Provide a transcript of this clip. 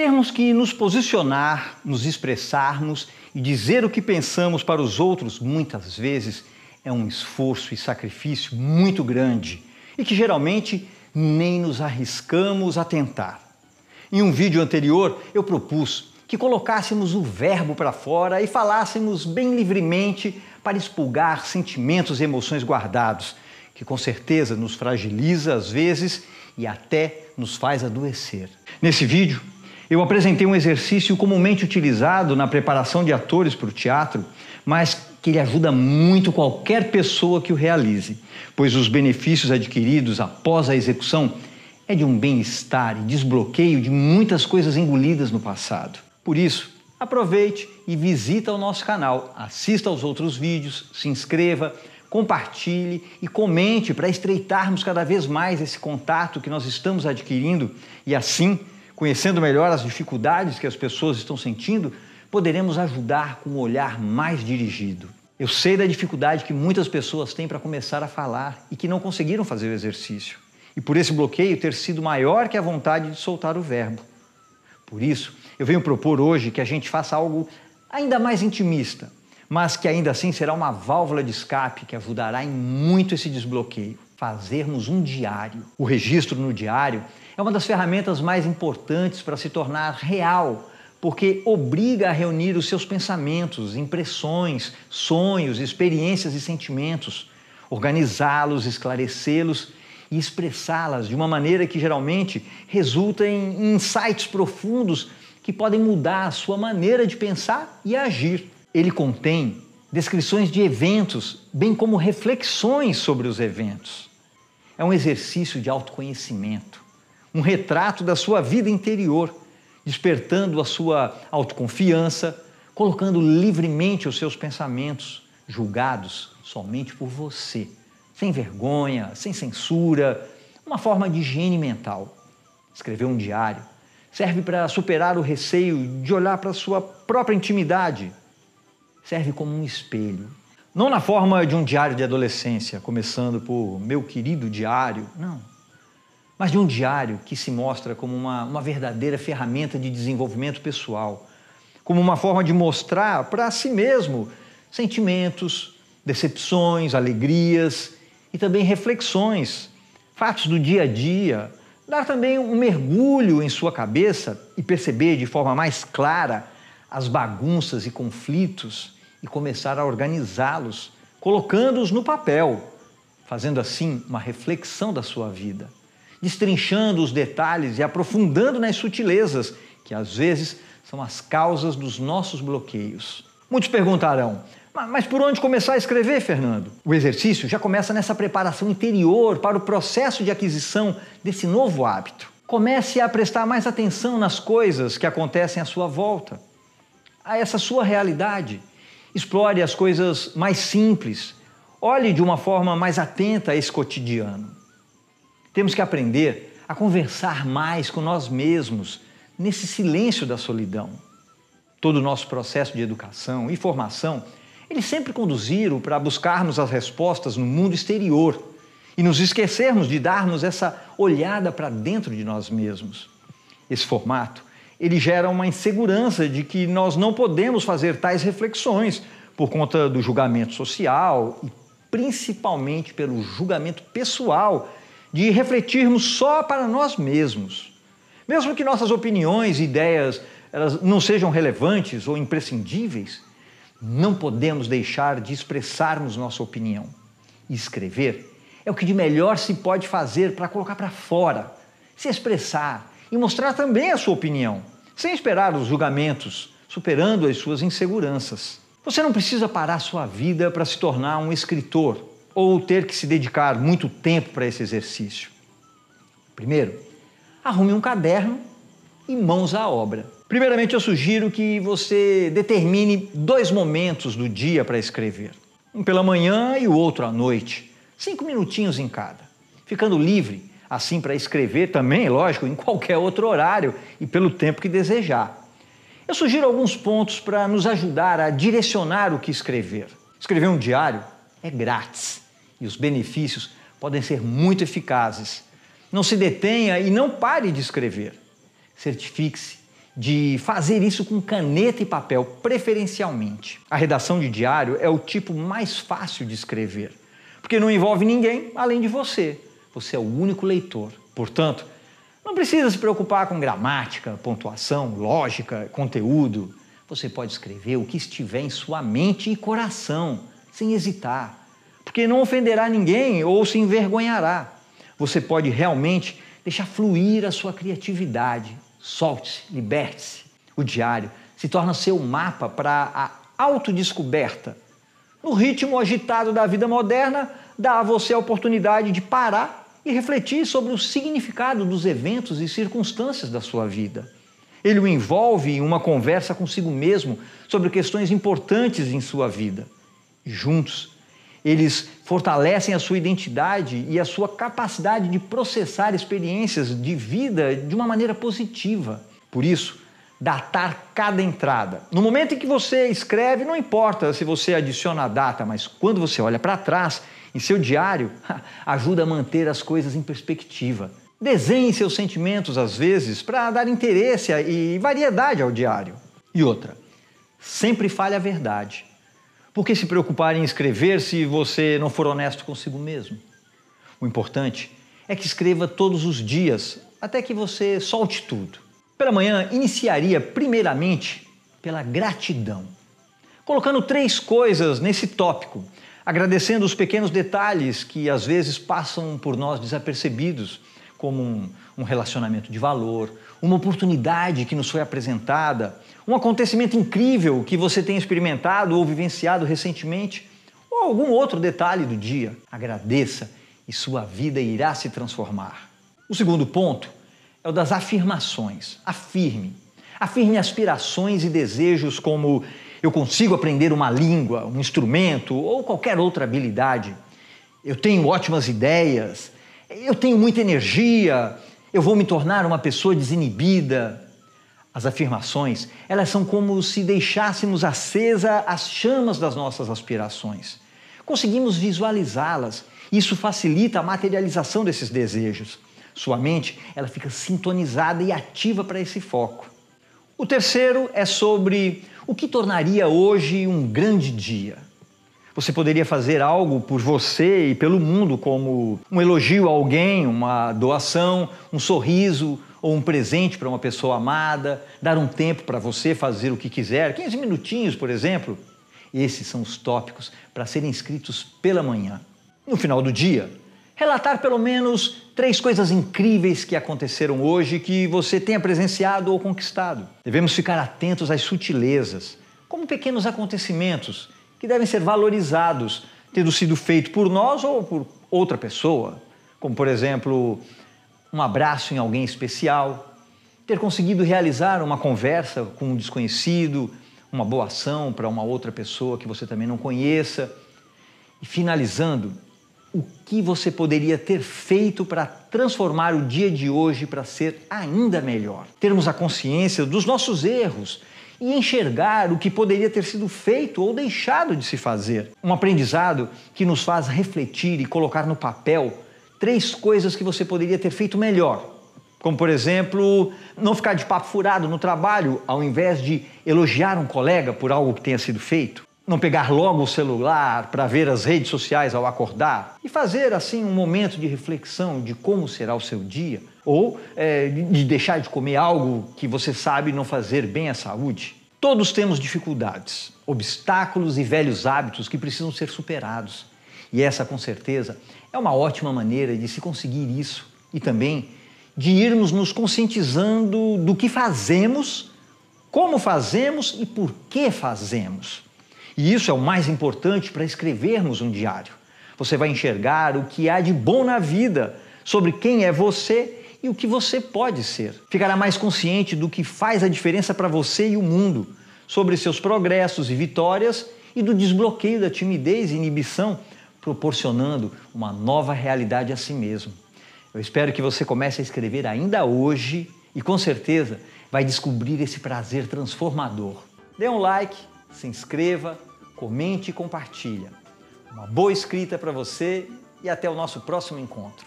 Termos que nos posicionar, nos expressarmos e dizer o que pensamos para os outros, muitas vezes, é um esforço e sacrifício muito grande e que geralmente nem nos arriscamos a tentar. Em um vídeo anterior, eu propus que colocássemos o verbo para fora e falássemos bem livremente para expulgar sentimentos e emoções guardados, que com certeza nos fragiliza às vezes e até nos faz adoecer. Nesse vídeo, eu apresentei um exercício comumente utilizado na preparação de atores para o teatro, mas que ele ajuda muito qualquer pessoa que o realize, pois os benefícios adquiridos após a execução é de um bem-estar e desbloqueio de muitas coisas engolidas no passado. Por isso, aproveite e visita o nosso canal, assista aos outros vídeos, se inscreva, compartilhe e comente para estreitarmos cada vez mais esse contato que nós estamos adquirindo e assim, conhecendo melhor as dificuldades que as pessoas estão sentindo, poderemos ajudar com um olhar mais dirigido. Eu sei da dificuldade que muitas pessoas têm para começar a falar e que não conseguiram fazer o exercício. E por esse bloqueio ter sido maior que a vontade de soltar o verbo. Por isso, eu venho propor hoje que a gente faça algo ainda mais intimista, mas que ainda assim será uma válvula de escape que ajudará em muito esse desbloqueio. Fazermos um diário. O registro no diário é uma das ferramentas mais importantes para se tornar real porque obriga a reunir os seus pensamentos, impressões, sonhos, experiências e sentimentos, organizá-los, esclarecê-los e expressá-las de uma maneira que geralmente resulta em insights profundos que podem mudar a sua maneira de pensar e agir. Ele contém descrições de eventos, bem como reflexões sobre os eventos. É um exercício de autoconhecimento, um retrato da sua vida interior despertando a sua autoconfiança, colocando livremente os seus pensamentos, julgados somente por você, sem vergonha, sem censura, uma forma de higiene mental. Escrever um diário serve para superar o receio de olhar para a sua própria intimidade. Serve como um espelho. Não na forma de um diário de adolescência, começando por meu querido diário, não. Mas de um diário que se mostra como uma, uma verdadeira ferramenta de desenvolvimento pessoal, como uma forma de mostrar para si mesmo sentimentos, decepções, alegrias e também reflexões, fatos do dia a dia, dar também um mergulho em sua cabeça e perceber de forma mais clara as bagunças e conflitos e começar a organizá-los, colocando-os no papel, fazendo assim uma reflexão da sua vida destrinchando os detalhes e aprofundando nas sutilezas, que às vezes são as causas dos nossos bloqueios. Muitos perguntarão, mas por onde começar a escrever, Fernando? O exercício já começa nessa preparação interior para o processo de aquisição desse novo hábito. Comece a prestar mais atenção nas coisas que acontecem à sua volta, a essa sua realidade. Explore as coisas mais simples. Olhe de uma forma mais atenta a esse cotidiano. Temos que aprender a conversar mais com nós mesmos nesse silêncio da solidão. Todo o nosso processo de educação e formação, eles sempre conduziram para buscarmos as respostas no mundo exterior e nos esquecermos de darmos essa olhada para dentro de nós mesmos. Esse formato, ele gera uma insegurança de que nós não podemos fazer tais reflexões por conta do julgamento social e principalmente pelo julgamento pessoal de refletirmos só para nós mesmos. Mesmo que nossas opiniões e ideias elas não sejam relevantes ou imprescindíveis, não podemos deixar de expressarmos nossa opinião. Escrever é o que de melhor se pode fazer para colocar para fora, se expressar e mostrar também a sua opinião, sem esperar os julgamentos, superando as suas inseguranças. Você não precisa parar sua vida para se tornar um escritor ou ter que se dedicar muito tempo para esse exercício? Primeiro, arrume um caderno e mãos à obra. Primeiramente, eu sugiro que você determine dois momentos do dia para escrever. Um pela manhã e o outro à noite. Cinco minutinhos em cada. Ficando livre, assim, para escrever também, lógico, em qualquer outro horário e pelo tempo que desejar. Eu sugiro alguns pontos para nos ajudar a direcionar o que escrever. Escrever um diário é grátis e os benefícios podem ser muito eficazes. Não se detenha e não pare de escrever. Certifique-se de fazer isso com caneta e papel, preferencialmente. A redação de diário é o tipo mais fácil de escrever, porque não envolve ninguém além de você. Você é o único leitor. Portanto, não precisa se preocupar com gramática, pontuação, lógica, conteúdo. Você pode escrever o que estiver em sua mente e coração, sem hesitar, porque não ofenderá ninguém ou se envergonhará. Você pode realmente deixar fluir a sua criatividade. Solte-se, liberte-se. O diário se torna seu mapa para a autodescoberta. No ritmo agitado da vida moderna, dá a você a oportunidade de parar e refletir sobre o significado dos eventos e circunstâncias da sua vida. Ele o envolve em uma conversa consigo mesmo sobre questões importantes em sua vida. Juntos, eles fortalecem a sua identidade e a sua capacidade de processar experiências de vida de uma maneira positiva. Por isso, datar cada entrada. No momento em que você escreve, não importa se você adiciona a data, mas quando você olha para trás, em seu diário, ajuda a manter as coisas em perspectiva. Desenhe seus sentimentos, às vezes, para dar interesse e variedade ao diário. E outra, sempre fale a verdade. Por que se preocupar em escrever se você não for honesto consigo mesmo? O importante é que escreva todos os dias, até que você solte tudo. Pela manhã, iniciaria primeiramente pela gratidão, colocando três coisas nesse tópico agradecendo os pequenos detalhes que às vezes passam por nós desapercebidos, como um, um, relacionamento de valor, uma oportunidade que nos foi apresentada, um acontecimento incrível que você tem experimentado ou vivenciado recentemente, ou algum outro detalhe do dia. Agradeça e sua vida irá se transformar. O segundo ponto é o das afirmações. Afirme. Afirme aspirações e desejos como eu consigo aprender uma língua, um instrumento ou qualquer outra habilidade. Eu tenho ótimas ideias, eu tenho muita energia, eu vou me tornar uma pessoa desinibida. As afirmações, elas são como se deixássemos acesa as chamas das nossas aspirações. Conseguimos visualizá-las. Isso facilita a materialização desses desejos. Sua mente, ela fica sintonizada e ativa para esse foco. O terceiro é sobre o que tornaria hoje um grande dia? Você poderia fazer algo por você e pelo mundo, como um elogio a alguém, uma doação, um sorriso ou um presente para uma pessoa amada, dar um tempo para você fazer o que quiser, 15 minutinhos, por exemplo. Esses são os tópicos para serem escritos pela manhã. No final do dia, relatar pelo menos três coisas incríveis que aconteceram hoje que você tenha presenciado ou conquistado. Devemos ficar atentos às sutilezas, como pequenos acontecimentos que devem ser valorizados, tendo sido feito por nós ou por outra pessoa, como por exemplo, um abraço em alguém especial, ter conseguido realizar uma conversa com um desconhecido, uma boa ação para uma outra pessoa que você também não conheça. E finalizando, o que você poderia ter feito para transformar o dia de hoje para ser ainda melhor. Termos a consciência dos nossos erros e enxergar o que poderia ter sido feito ou deixado de se fazer. Um aprendizado que nos faz refletir e colocar no papel três coisas que você poderia ter feito melhor. Como, por exemplo, não ficar de papo furado no trabalho ao invés de elogiar um colega por algo que tenha sido feito não pegar logo o celular para ver as redes sociais ao acordar e fazer assim um momento de reflexão de como será o seu dia ou é, de deixar de comer algo que você sabe não fazer bem à saúde. Todos temos dificuldades, obstáculos e velhos hábitos que precisam ser superados. E essa, com certeza, é uma ótima maneira de se conseguir isso e também de irmos nos conscientizando do que fazemos, como fazemos e por que fazemos. E isso é o mais importante para escrevermos um diário. Você vai enxergar o que há de bom na vida, sobre quem é você e o que você pode ser. Ficará mais consciente do que faz a diferença para você e o mundo, sobre seus progressos e vitórias e do desbloqueio da timidez e inibição, proporcionando uma nova realidade a si mesmo. Eu espero que você comece a escrever ainda hoje e com certeza vai descobrir esse prazer transformador. Dê um like, se inscreva comente e compartilha. Uma boa escrita para você e até o nosso próximo encontro.